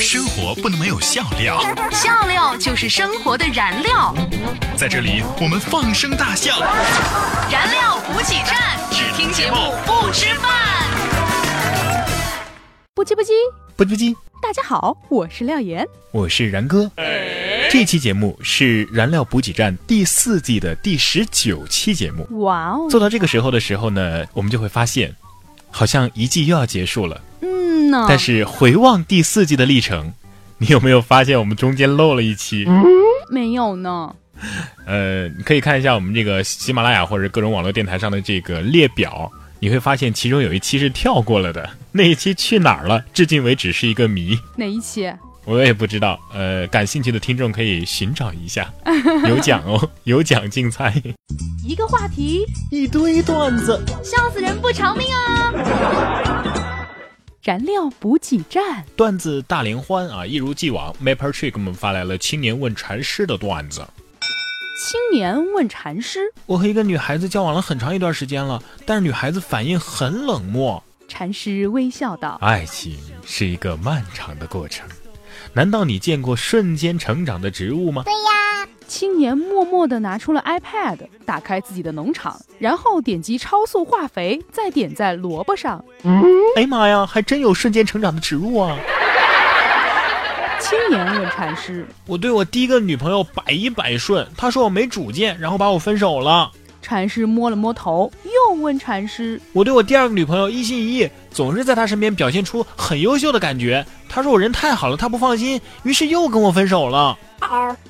生活不能没有笑料，笑料就是生活的燃料。在这里我们放声大笑，燃料补给站，只听节目不吃饭。不叽不叽，不叽不叽。大家好，我是廖岩，我是然哥。这期节目是燃料补给站第四季的第十九期节目。哇哦！做到这个时候的时候呢，我们就会发现，好像一季又要结束了。但是回望第四季的历程，你有没有发现我们中间漏了一期？没有呢。呃，你可以看一下我们这个喜马拉雅或者各种网络电台上的这个列表，你会发现其中有一期是跳过了的，那一期去哪儿了？至今为止是一个谜。哪一期？我也不知道。呃，感兴趣的听众可以寻找一下，有奖哦，有奖竞猜。一个话题，一堆段子，笑死人不偿命啊！燃料补给站，段子大联欢啊！一如既往，Maple Tree 给我们发来了青年问禅师的段子。青年问禅师：我和一个女孩子交往了很长一段时间了，但是女孩子反应很冷漠。禅师微笑道：爱情是一个漫长的过程，难道你见过瞬间成长的植物吗？对呀。青年默默地拿出了 iPad，打开自己的农场，然后点击超速化肥，再点在萝卜上。嗯哎妈呀，还真有瞬间成长的植物啊！青年问禅师：“我对我第一个女朋友百依百顺，她说我没主见，然后把我分手了。”禅师摸了摸头，又问禅师：“我对我第二个女朋友一心一意，总是在她身边表现出很优秀的感觉。她说我人太好了，他不放心，于是又跟我分手了。”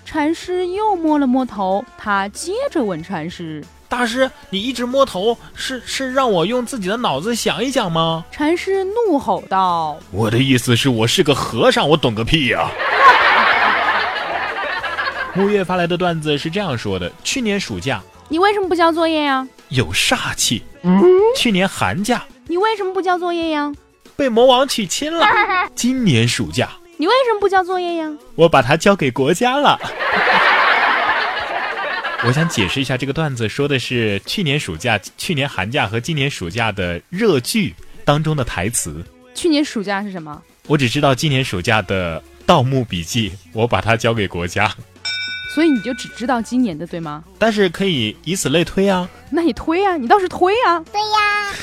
禅师又摸了摸头，他接着问禅师。大师，你一直摸头，是是让我用自己的脑子想一想吗？禅师怒吼道：“我的意思是我是个和尚，我懂个屁呀！” 木月发来的段子是这样说的：去年暑假，你为什么不交作业呀？有煞气。去年寒假，你为什么不交作业呀？被魔王娶亲了。今年暑假，你为什么不交作业呀？我把它交给国家了。我想解释一下这个段子，说的是去年暑假、去年寒假和今年暑假的热剧当中的台词。去年暑假是什么？我只知道今年暑假的《盗墓笔记》，我把它交给国家。所以你就只知道今年的，对吗？但是可以以此类推啊。那你推啊，你倒是推啊。对呀。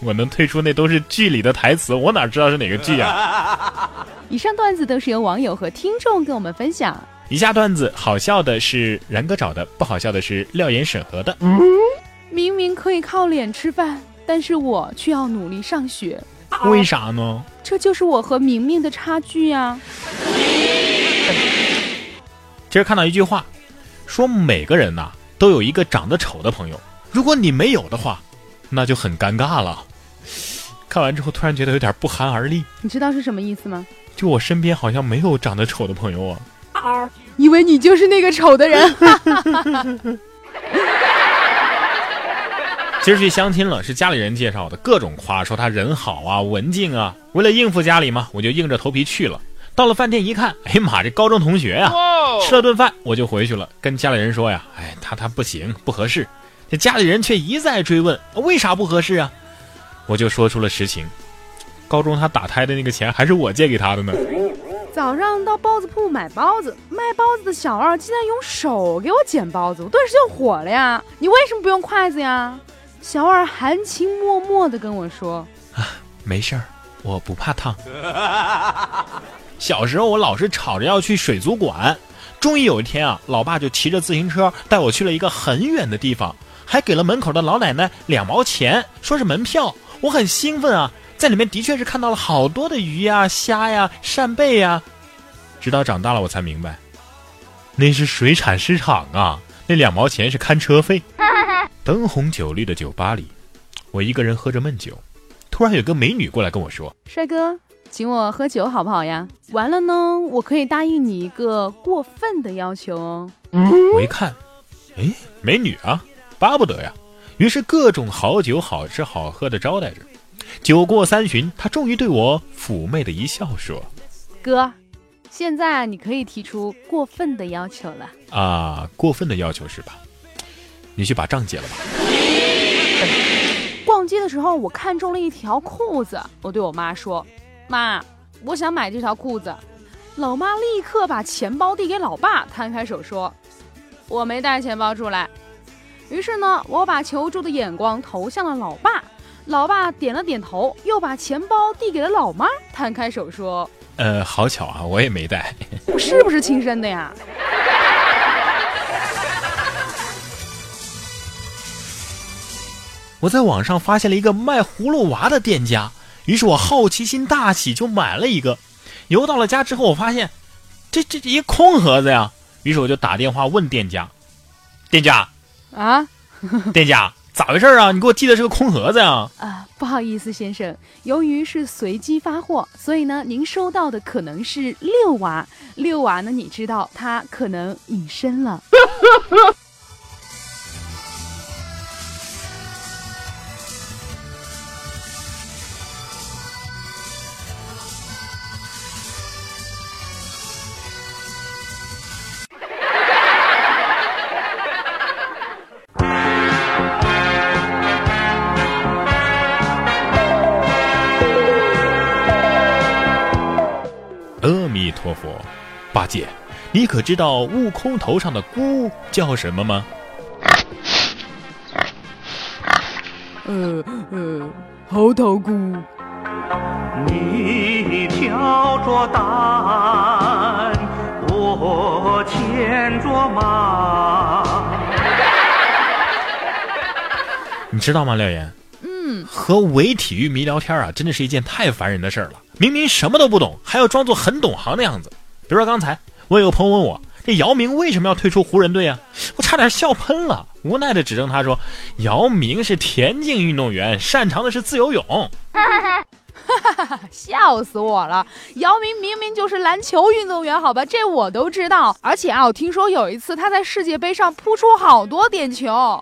我能退出那都是剧里的台词，我哪知道是哪个剧啊？以上段子都是由网友和听众跟我们分享。以下段子好笑的是然哥找的，不好笑的是廖岩审核的。明明可以靠脸吃饭，但是我却要努力上学，为啥呢？这就是我和明明的差距呀。今儿看到一句话，说每个人呐都有一个长得丑的朋友，如果你没有的话，那就很尴尬了。看完之后突然觉得有点不寒而栗。你知道是什么意思吗？就我身边好像没有长得丑的朋友啊。以为你就是那个丑的人。今儿去相亲了，是家里人介绍的，各种夸，说他人好啊，文静啊。为了应付家里嘛，我就硬着头皮去了。到了饭店一看，哎呀妈，这高中同学呀！吃了顿饭我就回去了，跟家里人说呀，哎，他他不行，不合适。这家里人却一再追问，为啥不合适啊？我就说出了实情，高中他打胎的那个钱还是我借给他的呢。早上到包子铺买包子，卖包子的小二竟然用手给我捡包子，我顿时就火了呀！你为什么不用筷子呀？小二含情脉脉的跟我说：“啊，没事儿，我不怕烫。”小时候我老是吵着要去水族馆，终于有一天啊，老爸就骑着自行车带我去了一个很远的地方，还给了门口的老奶奶两毛钱，说是门票。我很兴奋啊，在里面的确是看到了好多的鱼呀、虾呀、扇贝呀。直到长大了，我才明白，那是水产市场啊，那两毛钱是看车费。灯红酒绿的酒吧里，我一个人喝着闷酒，突然有个美女过来跟我说：“帅哥，请我喝酒好不好呀？完了呢，我可以答应你一个过分的要求哦。”我一看，哎，美女啊，巴不得呀。于是各种好酒、好吃、好喝的招待着。酒过三巡，他终于对我妩媚的一笑说：“哥，现在你可以提出过分的要求了。”啊，过分的要求是吧？你去把账结了吧。逛街的时候，我看中了一条裤子，我对我妈说：“妈，我想买这条裤子，老妈立刻把钱包递给老爸，摊开手说：“我没带钱包出来。”于是呢，我把求助的眼光投向了老爸，老爸点了点头，又把钱包递给了老妈，摊开手说呃，好巧啊，我也没带。：“是不是亲生的呀？” 我在网上发现了一个卖葫芦娃的店家，于是我好奇心大起，就买了一个。邮到了家之后，我发现这这这一空盒子呀，于是我就打电话问店家：“店家，啊 店家，咋回事啊？你给我寄的是个空盒子呀啊，不好意思，先生，由于是随机发货，所以呢，您收到的可能是六娃。六娃呢，你知道他可能隐身了。你可知道悟空头上的箍叫什么吗？呃呃，猴头菇。你挑着担，我牵着马。你知道吗，廖岩？嗯，和伪体育迷聊天啊，真的是一件太烦人的事儿了。明明什么都不懂，还要装作很懂行的样子。比如说刚才，我有个朋友问我，这姚明为什么要退出湖人队啊？我差点笑喷了，无奈的指正他说，姚明是田径运动员，擅长的是自由泳。哈 哈笑死我了！姚明明明就是篮球运动员，好吧，这我都知道。而且啊，我听说有一次他在世界杯上扑出好多点球。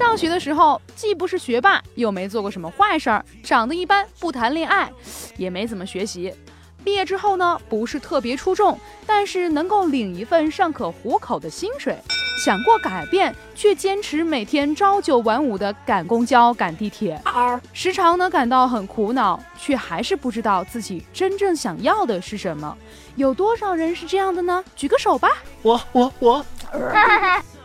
上学的时候，既不是学霸，又没做过什么坏事儿，长得一般，不谈恋爱，也没怎么学习。毕业之后呢，不是特别出众，但是能够领一份尚可糊口的薪水。想过改变，却坚持每天朝九晚五的赶公交、赶地铁，时常呢感到很苦恼，却还是不知道自己真正想要的是什么。有多少人是这样的呢？举个手吧。我我我，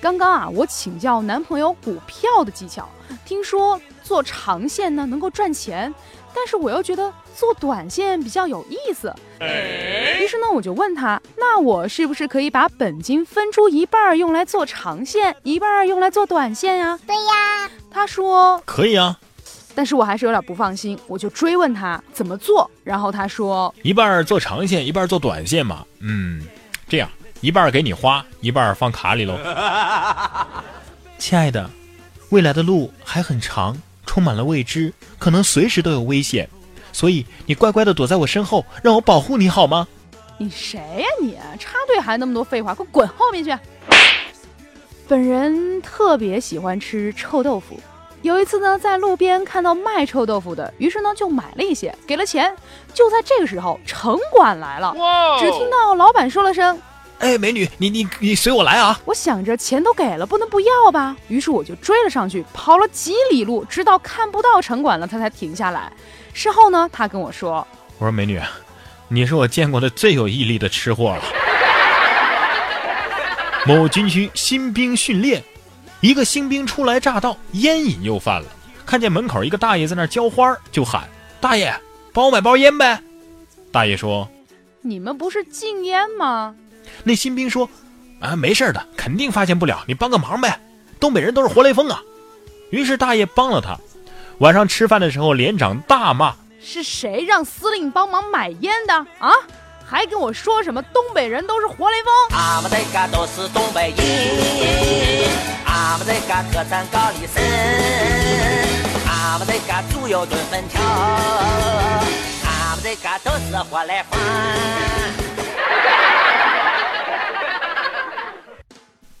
刚刚啊，我请教男朋友股票的技巧，听说做长线呢能够赚钱，但是我又觉得做短线比较有意思。于是呢，我就问他，那我是不是可以把本金分出一半用来做长线，一半用来做短线呀？对呀，他说，可以啊，但是我还是有点不放心，我就追问他怎么做，然后他说，一半做长线，一半做短线嘛。嗯，这样一半给你花，一半放卡里喽。亲爱的，未来的路还很长，充满了未知，可能随时都有危险，所以你乖乖的躲在我身后，让我保护你好吗？你谁呀你？插队还那么多废话，给我滚后面去！本人特别喜欢吃臭豆腐，有一次呢，在路边看到卖臭豆腐的，于是呢就买了一些，给了钱。就在这个时候，城管来了，只听到老板说了声哎，美女，你你你随我来啊！我想着钱都给了，不能不要吧，于是我就追了上去，跑了几里路，直到看不到城管了，他才停下来。事后呢，他跟我说，我说美女，你是我见过的最有毅力的吃货了。某军区新兵训练，一个新兵初来乍到，烟瘾又犯了，看见门口一个大爷在那浇花，就喊：“大爷，帮我买包烟呗。”大爷说你们不是禁烟吗？：“那新兵说，啊，没事的，肯定发现不了，你帮个忙呗。东北人都是活雷锋啊。”于是大爷帮了他。晚上吃饭的时候，连长大骂是谁让司令帮忙买烟的啊？还跟我说什么东北人都是活雷锋？俺们这嘎都是东北人，俺们这个特产高丽参，俺们这嘎猪油炖粉条，俺们这嘎都是活来风。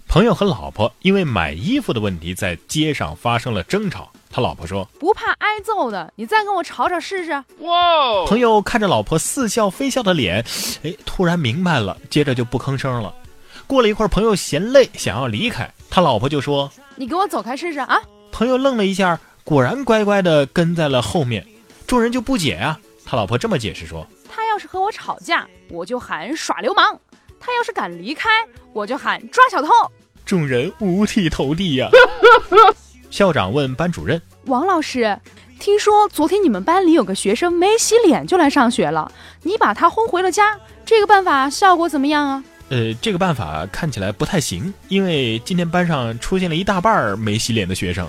朋友和老婆因为买衣服的问题在街上发生了争吵。他老婆说不怕挨揍的，你再跟我吵吵试试。：“哇朋友看着老婆似笑非笑的脸，哎，突然明白了，接着就不吭声了。过了一会儿，朋友嫌累，想要离开，他老婆就说你给我走开试试啊！：‘朋友愣了一下，果然乖乖的跟在了后面。众人就不解啊、他老婆这么解释说他要是和我吵架，我就喊耍流氓；他要是敢离开，我就喊抓小偷。众人五体投地呀、校长问班主任王老师，听说昨天你们班里有个学生没洗脸就来上学了，你把他轰回了家，这个办法效果怎么样啊？：“呃，这个办法看起来不太行，因为今天班上出现了一大半没洗脸的学生。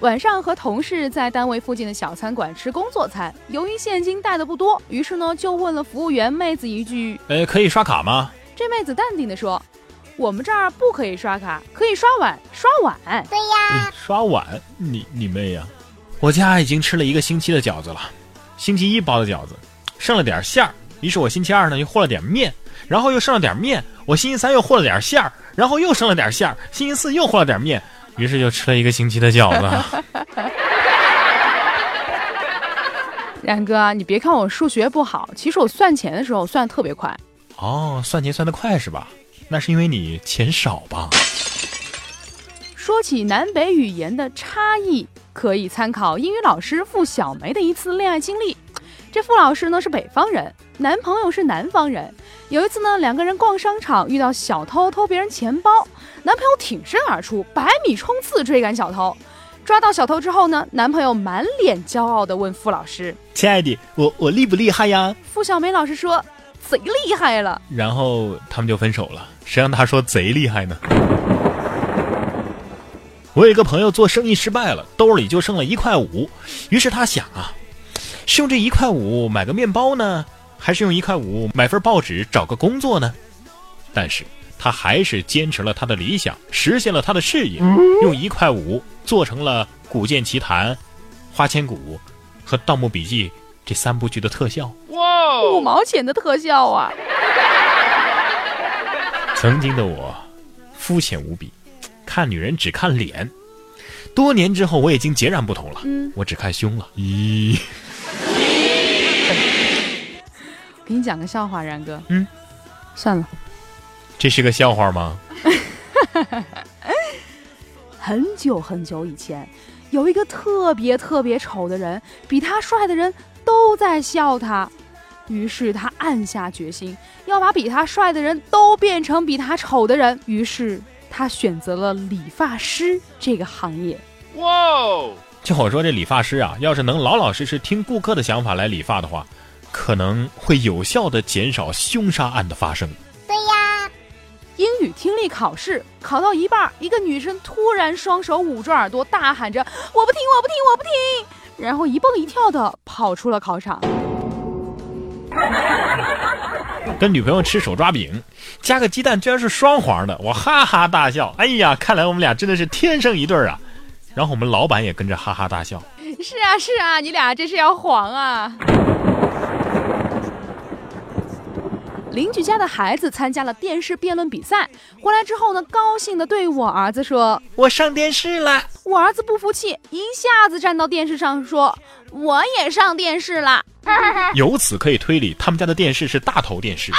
晚上和同事在单位附近的小餐馆吃工作餐，由于现金带的不多，于是呢就问了服务员妹子一句，呃，可以刷卡吗？这妹子淡定地说：“我们这儿不可以刷卡，可以刷碗，刷碗。对呀刷碗？你你妹呀！我家已经吃了一个星期的饺子了，星期一包的饺子，剩了点馅儿，于是我星期二呢又和了点面，然后又剩了点面，我星期三又和了点馅儿，然后又剩了点馅儿，星期四又和了点面，于是就吃了一个星期的饺子。然哥，你别看我数学不好，其实我算钱的时候算的特别快。哦，算钱算得快是吧？那是因为你钱少吧？说起南北语言的差异，可以参考英语老师付小梅的一次恋爱经历。这付老师呢是北方人，男朋友是南方人。有一次呢，两个人逛商场遇到小偷偷别人钱包，男朋友挺身而出，百米冲刺追赶小偷。抓到小偷之后呢，男朋友满脸骄傲地问付老师，亲爱的，我我厉不厉害呀？付小梅老师说贼厉害了。然后他们就分手了。谁让他说贼厉害呢？我有一个朋友做生意失败了，兜里就剩了一块五，于是他想啊，是用这一块五买个面包呢，还是用一块五买份报纸找个工作呢？但是他还是坚持了他的理想，实现了他的事业，用一块五做成了《古剑奇谭》《花千骨》和《盗墓笔记》这三部剧的特效。哇五毛钱的特效啊！曾经的我，肤浅无比，看女人只看脸。多年之后，我已经截然不同了。嗯我只看胸了。咦，给你讲个笑话，然哥。嗯，算了。这是个笑话吗？很久很久以前，有一个特别特别丑的人，比他帅的人都在笑他。于是他暗下决心，要把比他帅的人都变成比他丑的人。于是他选择了理发师这个行业。哇就我说，这理发师啊，要是能老老实实听顾客的想法来理发的话，可能会有效的减少凶杀案的发生。对呀英语听力考试考到一半，一个女生突然双手捂住耳朵，大喊着：“我不听，我不听，我不听！”然后一蹦一跳的跑出了考场。跟女朋友吃手抓饼，加个鸡蛋居然是双黄的，我哈哈大笑。哎呀，看来我们俩真的是天生一对儿啊！然后我们老板也跟着哈哈大笑。是啊是啊，你俩这是要黄啊！邻居家的孩子参加了电视辩论比赛，回来之后呢，高兴地对我儿子说我上电视了。：“我儿子不服气，一下子站到电视上说，我也上电视了。由此可以推理，他们家的电视是大头电视。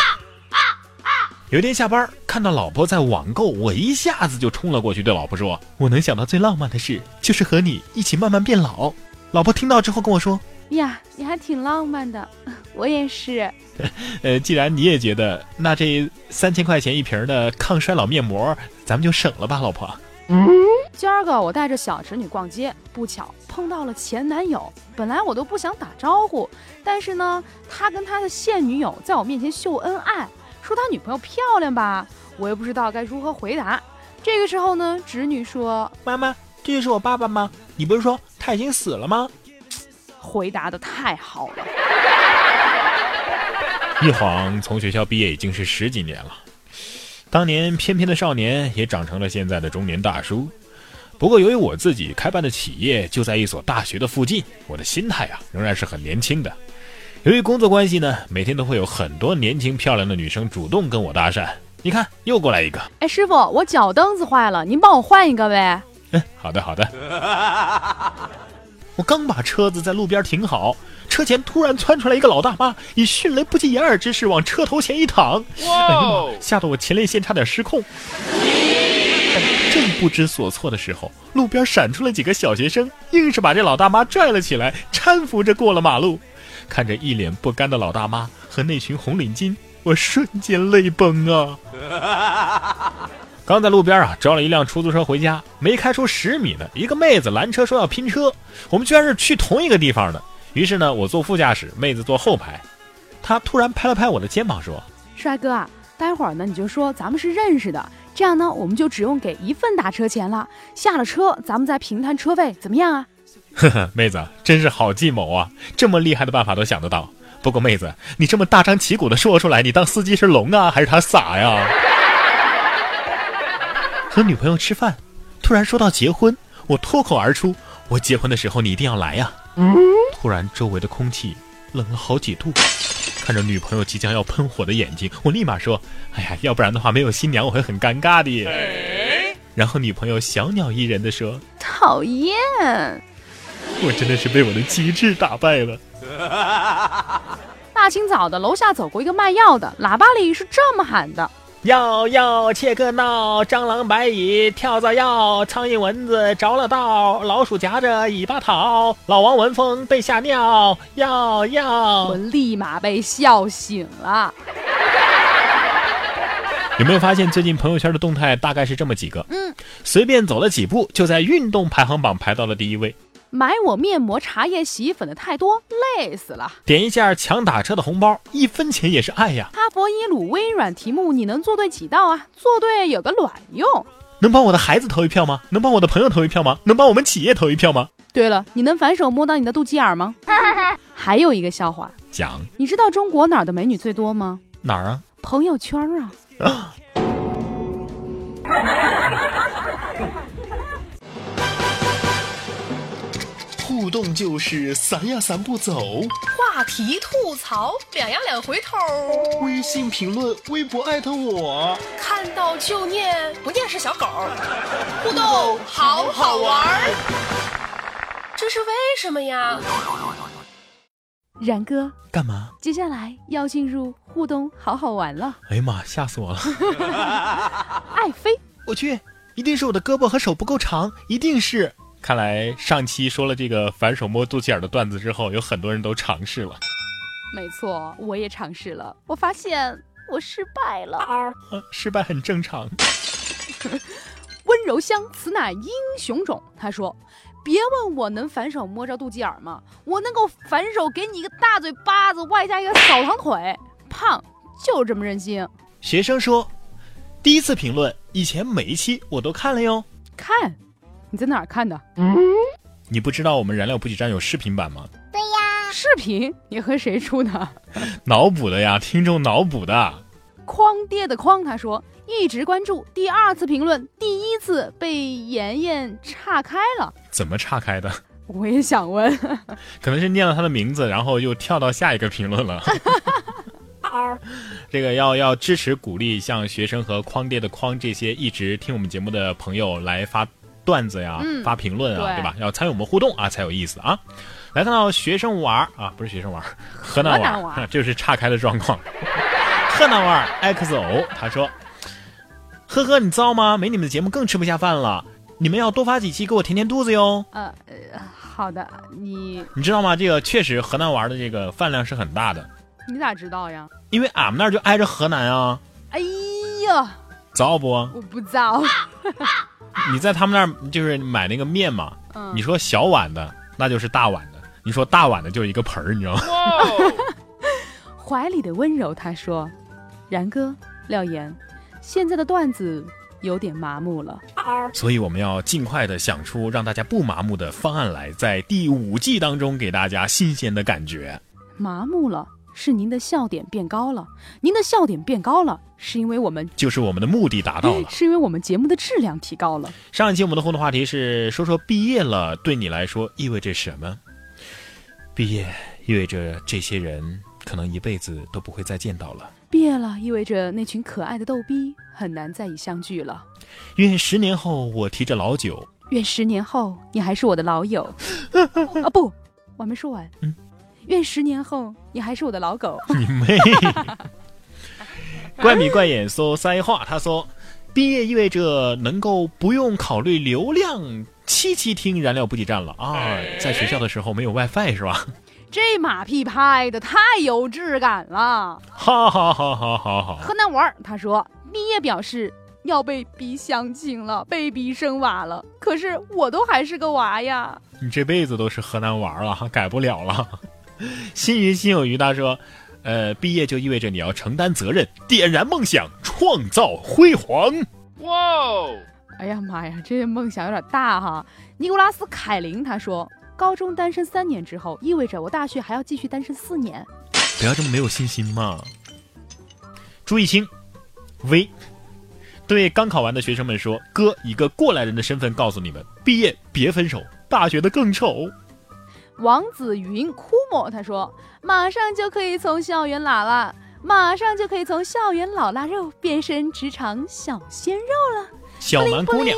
有一天下班，看到老婆在网购，我一下子就冲了过去，对老婆说：“我能想到最浪漫的事，就是和你一起慢慢变老。”老婆听到之后跟我说呀，你还挺浪漫的，我也是。“呃，既然你也觉得，那这三千块钱一瓶的抗衰老面膜，咱们就省了吧，老婆。嗯今儿个我带着小侄女逛街，不巧碰到了前男友。本来我都不想打招呼，但是呢，他跟他的现女友在我面前秀恩爱，说他女朋友漂亮吧，我又不知道该如何回答。这个时候呢，侄女说妈妈，这就是我爸爸吗？你不是说他已经死了吗？回答的太好了。一晃从学校毕业已经是十几年了，当年翩翩的少年也长成了现在的中年大叔。不过由于我自己开办的企业就在一所大学的附近，我的心态啊仍然是很年轻的。由于工作关系呢，每天都会有很多年轻漂亮的女生主动跟我搭讪。你看，又过来一个。哎，师傅，我脚蹬子坏了，您帮我换一个呗。嗯，好的好的。我刚把车子在路边停好，车前突然窜出来一个老大妈，以迅雷不及掩耳之势往车头前一躺，哎呀妈，吓得我前列腺差点失控。正不知所措的时候，路边闪出了几个小学生，硬是把这老大妈拽了起来，搀扶着过了马路。看着一脸不甘的老大妈和那群红领巾，我瞬间泪崩啊！刚在路边啊招了一辆出租车回家，没开出十米呢，一个妹子拦车说要拼车，我们居然是去同一个地方的。于是呢，我坐副驾驶，妹子坐后排。她突然拍了拍我的肩膀说帅哥啊，待会儿呢你就说咱们是认识的，这样呢我们就只用给一份打车钱了。下了车咱们再平摊车费，怎么样啊？：“呵呵，妹子真是好计谋啊，这么厉害的办法都想得到。不过妹子，你这么大张旗鼓的说出来，你当司机是聋啊，还是他傻呀？”和女朋友吃饭，突然说到结婚，我脱口而出：“我结婚的时候你一定要来呀！”突然周围的空气冷了好几度，看着女朋友即将要喷火的眼睛，我立马说：“哎呀，要不然的话没有新娘我会很尴尬的。”然后女朋友小鸟依人的说讨厌，：“我真的是被我的机智打败了。”大清早的楼下走过一个卖药的，喇叭里是这么喊的：要要切个闹，蟑螂白蚁跳蚤药，苍蝇蚊子着了道，老鼠夹着尾巴逃，老王闻风被吓尿，要要我。立马被笑醒了。有没有发现最近朋友圈的动态大概是这么几个？嗯，随便走了几步，就在运动排行榜排到了第一位。买我面膜、茶叶、洗衣粉的太多，累死了。点一下抢打车的红包，一分钱也是爱呀！哈佛、耶鲁、微软题目，你能做对几道啊？做对有个卵用。能帮我的孩子投一票吗？能帮我的朋友投一票吗？能帮我们企业投一票吗？对了，你能反手摸到你的肚脐眼吗？还有一个笑话，讲你知道中国哪儿的美女最多吗？哪儿啊？朋友圈啊。互动就是散呀散不走，话题吐槽，两呀两回头，微信评论、微博艾特我。看到就念，不念是小狗。互动好好玩儿，这是为什么呀？然哥，干嘛？接下来要进入互动，好好玩了。哎呀妈，吓死我了！爱妃，我去，一定是我的胳膊和手不够长，一定是。看来上期说了这个反手摸肚脐眼的段子之后，有很多人都尝试了。没错，我也尝试了，我发现我失败了。啊，失败很正常。温柔乡，此乃英雄种。他说：“别问我能反手摸着肚脐眼儿吗？我能够反手给你一个大嘴巴子，外加一个扫堂腿。胖就这么任性。学生说，第一次评论，以前每一期我都看了哟。看，你在哪儿看的？嗯你不知道我们燃料补给站有视频版吗？对呀视频？你和谁出的？脑补的呀，听众脑补的。框爹的框，他说一直关注，第二次评论，第一次被妍妍岔开了。怎么岔开的？我也想问，可能是念了他的名字，然后又跳到下一个评论了。这个要要支持鼓励像学生和框爹的框这些一直听我们节目的朋友来发段子呀、嗯发评论啊，对对吧？要参与我们互动啊，才有意思啊。来看到学生玩啊，不是学生玩，河南娃儿，河南娃儿 这是岔开的状况。河南玩 XO 他说：“呵呵，你糟吗？没你们的节目更吃不下饭了。你们要多发几期给我填填肚子哟。”呃呃，好的，你你知道吗？这个确实河南玩的这个饭量是很大的，你咋知道呀？因为俺们那儿就挨着河南啊，哎呀，糟不？我不糟。你在他们那儿就是买那个面嘛，嗯你说小碗的那就是大碗的，你说大碗的就是一个盆儿，你知道吗？怀里的温柔，他说：“然哥，廖岩，现在的段子有点麻木了。所以我们要尽快的想出让大家不麻木的方案来，在第五季当中给大家新鲜的感觉。麻木了，是您的笑点变高了。您的笑点变高了，是因为我们就是我们的目的达到了。是因为我们节目的质量提高了。上一期我们的互动话题是说说毕业了对你来说意味着什么？毕业意味着这些人可能一辈子都不会再见到了。毕业了，意味着那群可爱的逗逼很难再以相聚了。愿十年后我提着老酒，愿十年后你还是我的老友。啊不，我还没说完。嗯愿十年后你还是我的老狗。你妹！怪米怪眼说塞话，他说：“毕毕业意味着能够不用考虑流量，七七听燃料补给站了啊！在学校的时候没有 WiFi 是吧？这马屁拍的太有质感了。哈哈哈哈哈哈！河南娃儿他说，毕业表示要被逼相亲了，被逼生娃了。可是我都还是个娃呀。你这辈子都是河南娃了，改不了了。心云心有余他说，呃，毕业就意味着你要承担责任，点燃梦想，创造辉煌。哇哦！哎呀妈呀，这梦想有点大哈。尼古拉斯凯林他说，高中单身三年之后，意味着我大学还要继续单身四年。不要这么没有信心嘛。朱一清，V，对刚考完的学生们说：“哥，以个过来人的身份告诉你们，毕业别分手，大学的更丑。”王子云枯木他说：“马上就可以从校园拉拉，马上就可以从校园老腊肉变身职场小鲜肉了。”小蛮姑娘，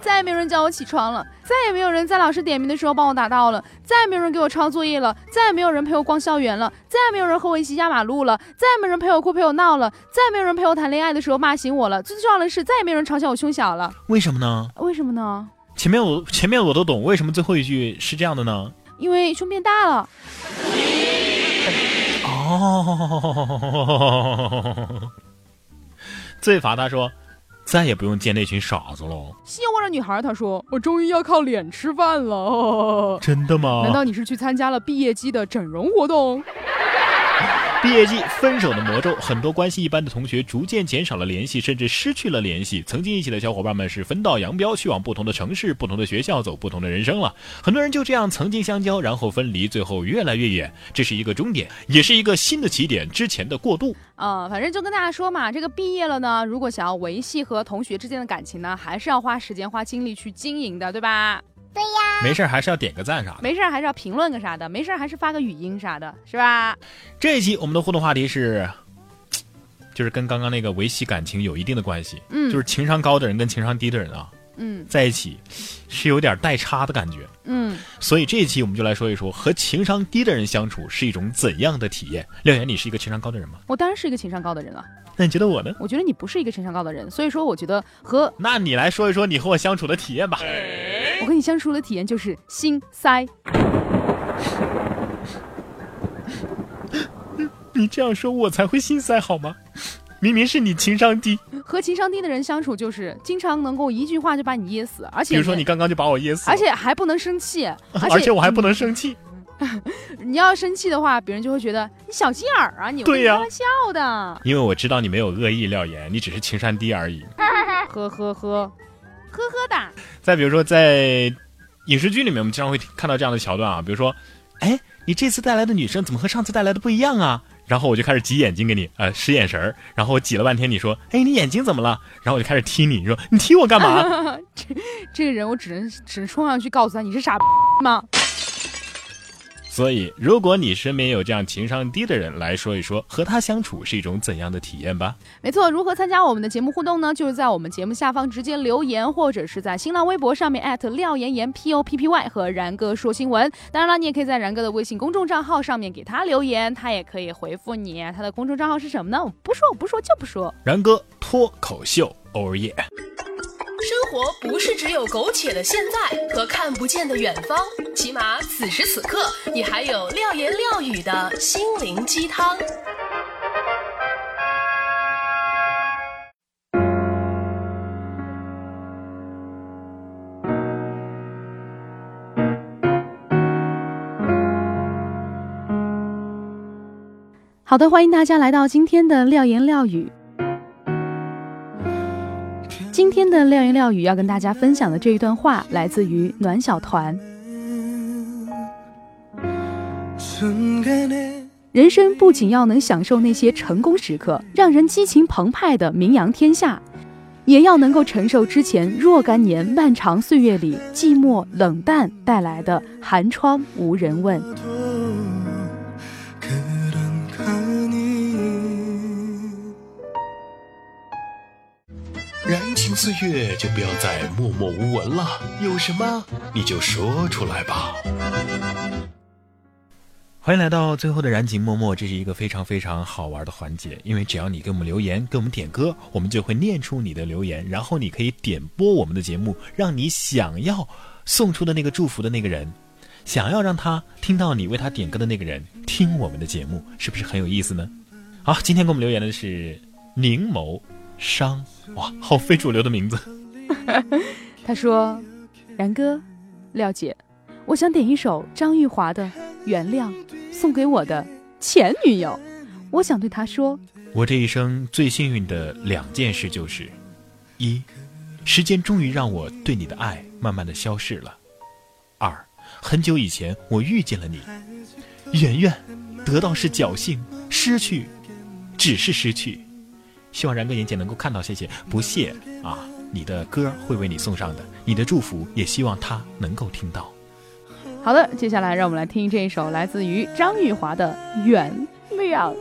再也没有人叫我起床了，再也没有人在老师点名的时候帮我答到了，再也没有人给我抄作业了，再也没有人陪我逛校园了，再也没有人和我一起压马路了，再也没有人陪我哭陪我闹了，再也没有人陪我谈恋爱的时候骂醒我了。最重要的是，再也没有人嘲笑我胸小了。为什么呢？为什么呢？前面我前面我都懂，为什么最后一句是这样的呢？因为胸变大了。哦，最罚他说。再也不用见那群傻子了。西窝的女孩她说：“我终于要靠脸吃饭了。”真的吗？难道你是去参加了毕业季的整容活动？毕业季分手的魔咒，很多关系一般的同学逐渐减少了联系，甚至失去了联系。曾经一起的小伙伴们是分道扬镳，去往不同的城市、不同的学校，走不同的人生了。很多人就这样曾经相交，然后分离，最后越来越远。这是一个终点，也是一个新的起点，之前的过渡。啊，反正就跟大家说嘛，这个毕业了呢，如果想要维系和同学之间的感情呢，还是要花时间、花精力去经营的，对吧？对呀，没事还是要点个赞啥的，没事还是要评论个啥的，没事还是发个语音啥的，是吧？这一期我们的互动话题是，就是跟刚刚那个维系感情有一定的关系，嗯，就是情商高的人跟情商低的人啊，嗯，在一起是有点代差的感觉，嗯，所以这一期我们就来说一说和情商低的人相处是一种怎样的体验。廖岩，你是一个情商高的人吗？我当然是一个情商高的人了。那你觉得我呢？我觉得你不是一个情商高的人，所以说我觉得和那你来说一说你和我相处的体验吧。我和你相处的体验就是心塞。你这样说，我才会心塞好吗？明明是你情商低。和情商低的人相处，就是经常能够一句话就把你噎死，而且比如说你刚刚就把我噎死，而且还不能生气，而且我还不能生气。你要生气的话，别人就会觉得你小心眼儿啊，你对呀，开玩笑的。因为我知道你没有恶意，廖岩，你只是情商低而已。呵呵呵，呵呵的。再比如说，在影视剧里面，我们经常会看到这样的桥段啊，比如说，哎，你这次带来的女生怎么和上次带来的不一样啊？然后我就开始挤眼睛给你，呃，使眼神儿。然后我挤了半天，你说，哎，你眼睛怎么了？然后我就开始踢你，你说，你踢我干嘛？这这个人，我只能只能冲上去告诉他，你是傻逼吗？所以，如果你身边有这样情商低的人，来说一说和他相处是一种怎样的体验吧。没错，如何参加我们的节目互动呢？就是在我们节目下方直接留言，或者是在新浪微博上面廖岩岩 P O P P Y 和然哥说新闻。当然了，你也可以在然哥的微信公众账号上面给他留言，他也可以回复你。他的公众账号是什么呢？我不说，我不说就不说。然哥脱口秀，Oh yeah。活不是只有苟且的现在和看不见的远方，起码此时此刻，你还有廖言廖语的心灵鸡汤。好的，欢迎大家来到今天的廖言廖语。今天的廖言廖语要跟大家分享的这一段话，来自于暖小团。人生不仅要能享受那些成功时刻，让人激情澎湃的名扬天下，也要能够承受之前若干年漫长岁月里寂寞冷淡带来的寒窗无人问。四月，就不要再默默无闻了。有什么你就说出来吧。欢迎来到最后的燃情默默，这是一个非常非常好玩的环节，因为只要你给我们留言，给我们点歌，我们就会念出你的留言，然后你可以点播我们的节目，让你想要送出的那个祝福的那个人，想要让他听到你为他点歌的那个人听我们的节目，是不是很有意思呢？好，今天给我们留言的是宁某商，哇，好非主流的名字。他说：“然哥，廖姐，我想点一首张玉华的《原谅》，送给我的前女友。我想对她说，我这一生最幸运的两件事就是：一，时间终于让我对你的爱慢慢的消逝了；二，很久以前我遇见了你。圆圆，得到是侥幸，失去只是失去。希望然哥妍姐能够看到，谢谢，不谢啊！你的歌会为你送上的，你的祝福也希望他能够听到。好的，接下来让我们来听这一首来自于张玉华的《原谅》。